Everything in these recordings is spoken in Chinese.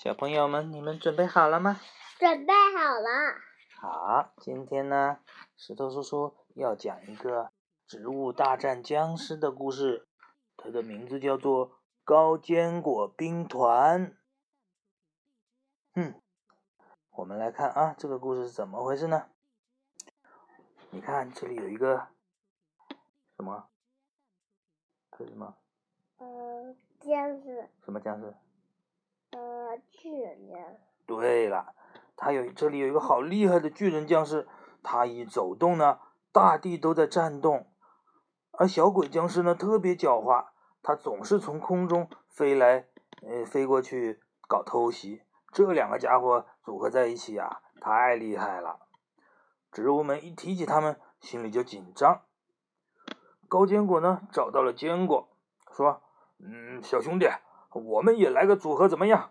小朋友们，你们准备好了吗？准备好了。好，今天呢，石头叔叔要讲一个植物大战僵尸的故事，它的名字叫做《高坚果兵团》。嗯，我们来看啊，这个故事是怎么回事呢？你看这里有一个什么？这是什么？呃，僵尸。什么僵尸？呃，巨人。对了。他有这里有一个好厉害的巨人僵尸，他一走动呢，大地都在颤动。而小鬼僵尸呢，特别狡猾，他总是从空中飞来，呃，飞过去搞偷袭。这两个家伙组合在一起呀，太厉害了。植物们一提起他们，心里就紧张。高坚果呢，找到了坚果，说：“嗯，小兄弟，我们也来个组合怎么样？”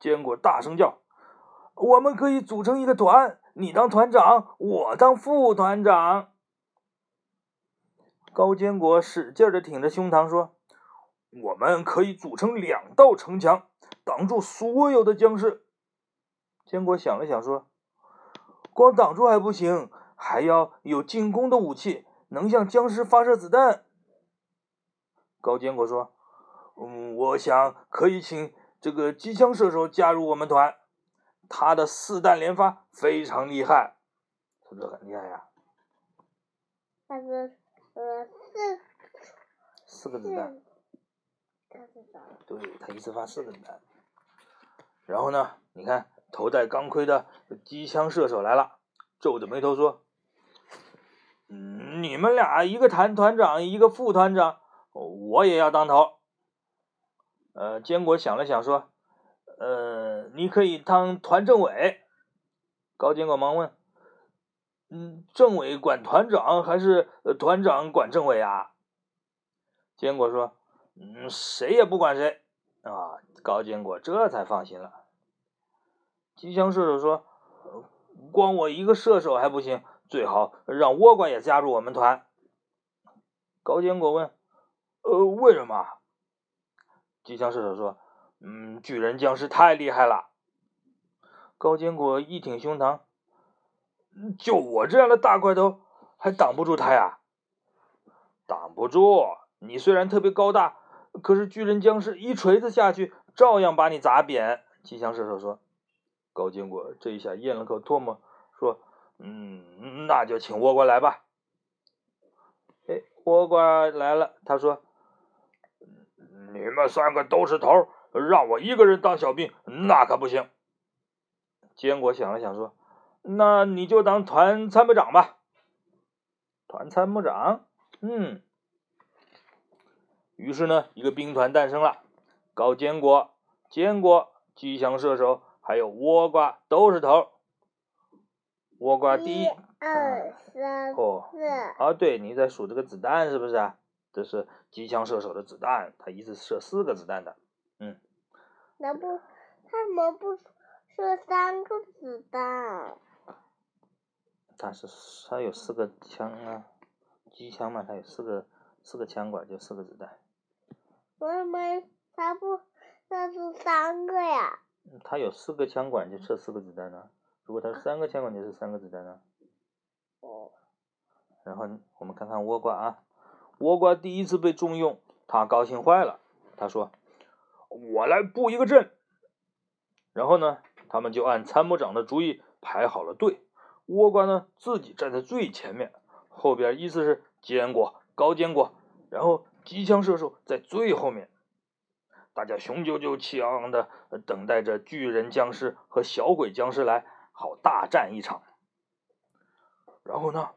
坚果大声叫。我们可以组成一个团，你当团长，我当副团长。高坚果使劲的挺着胸膛说：“我们可以组成两道城墙，挡住所有的僵尸。”坚果想了想说：“光挡住还不行，还要有进攻的武器，能向僵尸发射子弹。”高坚果说：“嗯，我想可以请这个机枪射手加入我们团。”他的四弹连发非常厉害，是不是很厉害呀？他是呃四四个子弹，对他一次发四个子弹。然后呢，你看头戴钢盔的机枪射手来了，皱着眉头说：“嗯，你们俩一个团团长，一个副团长，我也要当头。”呃，坚果想了想说。呃，你可以当团政委。高坚果忙问：“嗯，政委管团长还是团长管政委啊？”坚果说：“嗯，谁也不管谁。”啊，高坚果这才放心了。机枪射手说：“光我一个射手还不行，最好让倭瓜也加入我们团。”高坚果问：“呃，为什么？”机枪射手说。嗯，巨人僵尸太厉害了。高坚果一挺胸膛，就我这样的大块头，还挡不住他呀？挡不住。你虽然特别高大，可是巨人僵尸一锤子下去，照样把你砸扁。机枪射手说。高坚果这一下咽了口唾沫，说：“嗯，那就请倭瓜来吧。”哎，倭瓜来了，他说：“你们三个都是头。”让我一个人当小兵，那可不行。坚果想了想说：“那你就当团参谋长吧。”团参谋长，嗯。于是呢，一个兵团诞生了。高坚果、坚果、机枪射手还有倭瓜都是头。倭瓜第一、二、三四、哦，啊，对，你在数这个子弹是不是啊？这是机枪射手的子弹，他一次射四个子弹的。嗯，那不，他怎么不射三个子弹？他是他有四个枪啊，机枪嘛，他有四个四个枪管，就四个子弹。为什么他不射出三个呀？他有四个枪管，就射四个子弹呢。如果他三个枪管，就是三个子弹呢。哦。然后我们看看倭瓜啊，倭瓜第一次被重用，他高兴坏了，他说。我来布一个阵，然后呢，他们就按参谋长的主意排好了队。倭瓜呢，自己站在最前面，后边依次是坚果、高坚果，然后机枪射手在最后面。大家雄赳赳气昂昂的等待着巨人僵尸和小鬼僵尸来，好大战一场。然后呢，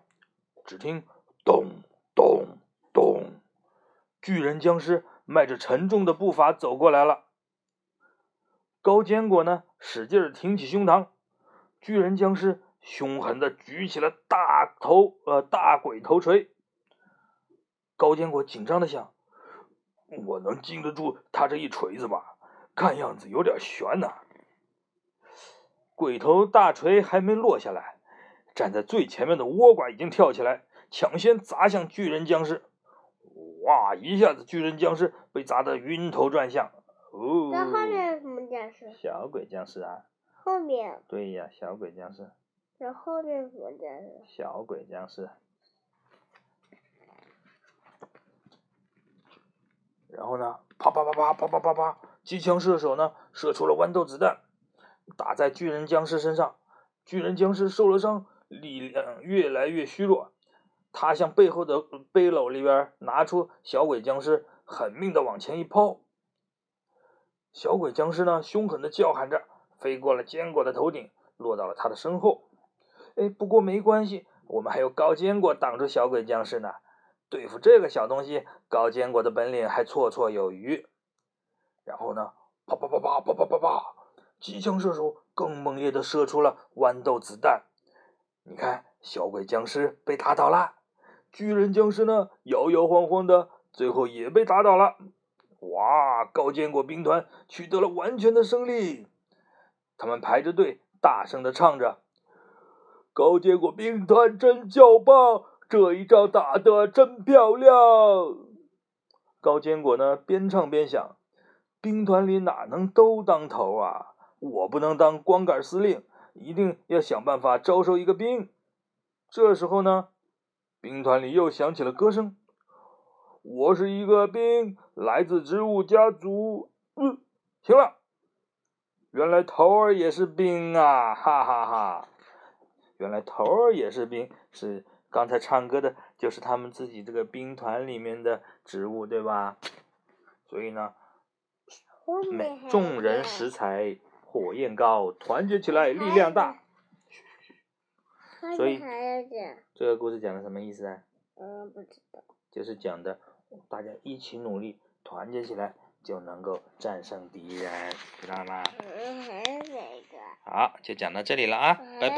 只听咚咚，巨人僵尸。迈着沉重的步伐走过来了。高坚果呢，使劲挺起胸膛。巨人僵尸凶狠的举起了大头呃大鬼头锤。高坚果紧张的想：我能经得住他这一锤子吗？看样子有点悬呐。鬼头大锤还没落下来，站在最前面的倭瓜已经跳起来，抢先砸向巨人僵尸。哇！一下子，巨人僵尸被砸得晕头转向，哦。那后面什么僵尸？小鬼僵尸啊。后面。对呀，小鬼僵尸。那后面什么僵尸？小鬼僵尸。然后呢，啪啪啪啪啪啪啪啪，机枪射手呢射出了豌豆子弹，打在巨人僵尸身上。巨人僵尸受了伤，力量越来越虚弱。他向背后的背篓里边拿出小鬼僵尸，狠命的往前一抛。小鬼僵尸呢，凶狠的叫喊着，飞过了坚果的头顶，落到了他的身后。哎，不过没关系，我们还有高坚果挡住小鬼僵尸呢。对付这个小东西，高坚果的本领还绰绰有余。然后呢，啪啪啪啪啪啪啪啪，机枪射手更猛烈的射出了豌豆子弹。你看，小鬼僵尸被打倒了，巨人僵尸呢摇摇晃晃的，最后也被打倒了。哇，高坚果兵团取得了完全的胜利。他们排着队，大声的唱着：“高坚果兵团真叫棒！”这一仗打得真漂亮！高坚果呢，边唱边想：兵团里哪能都当头啊？我不能当光杆司令，一定要想办法招收一个兵。这时候呢，兵团里又响起了歌声：“我是一个兵，来自植物家族。”嗯，行了，原来头儿也是兵啊！哈哈哈！原来头儿也是兵，是。刚才唱歌的就是他们自己这个兵团里面的植物，对吧？所以呢，每众人拾柴火焰高，团结起来力量大。所以这个故事讲的什么意思啊？嗯，不知道。就是讲的大家一起努力，团结起来就能够战胜敌人，知道吗？嗯，还有哪个？好，就讲到这里了啊，拜拜。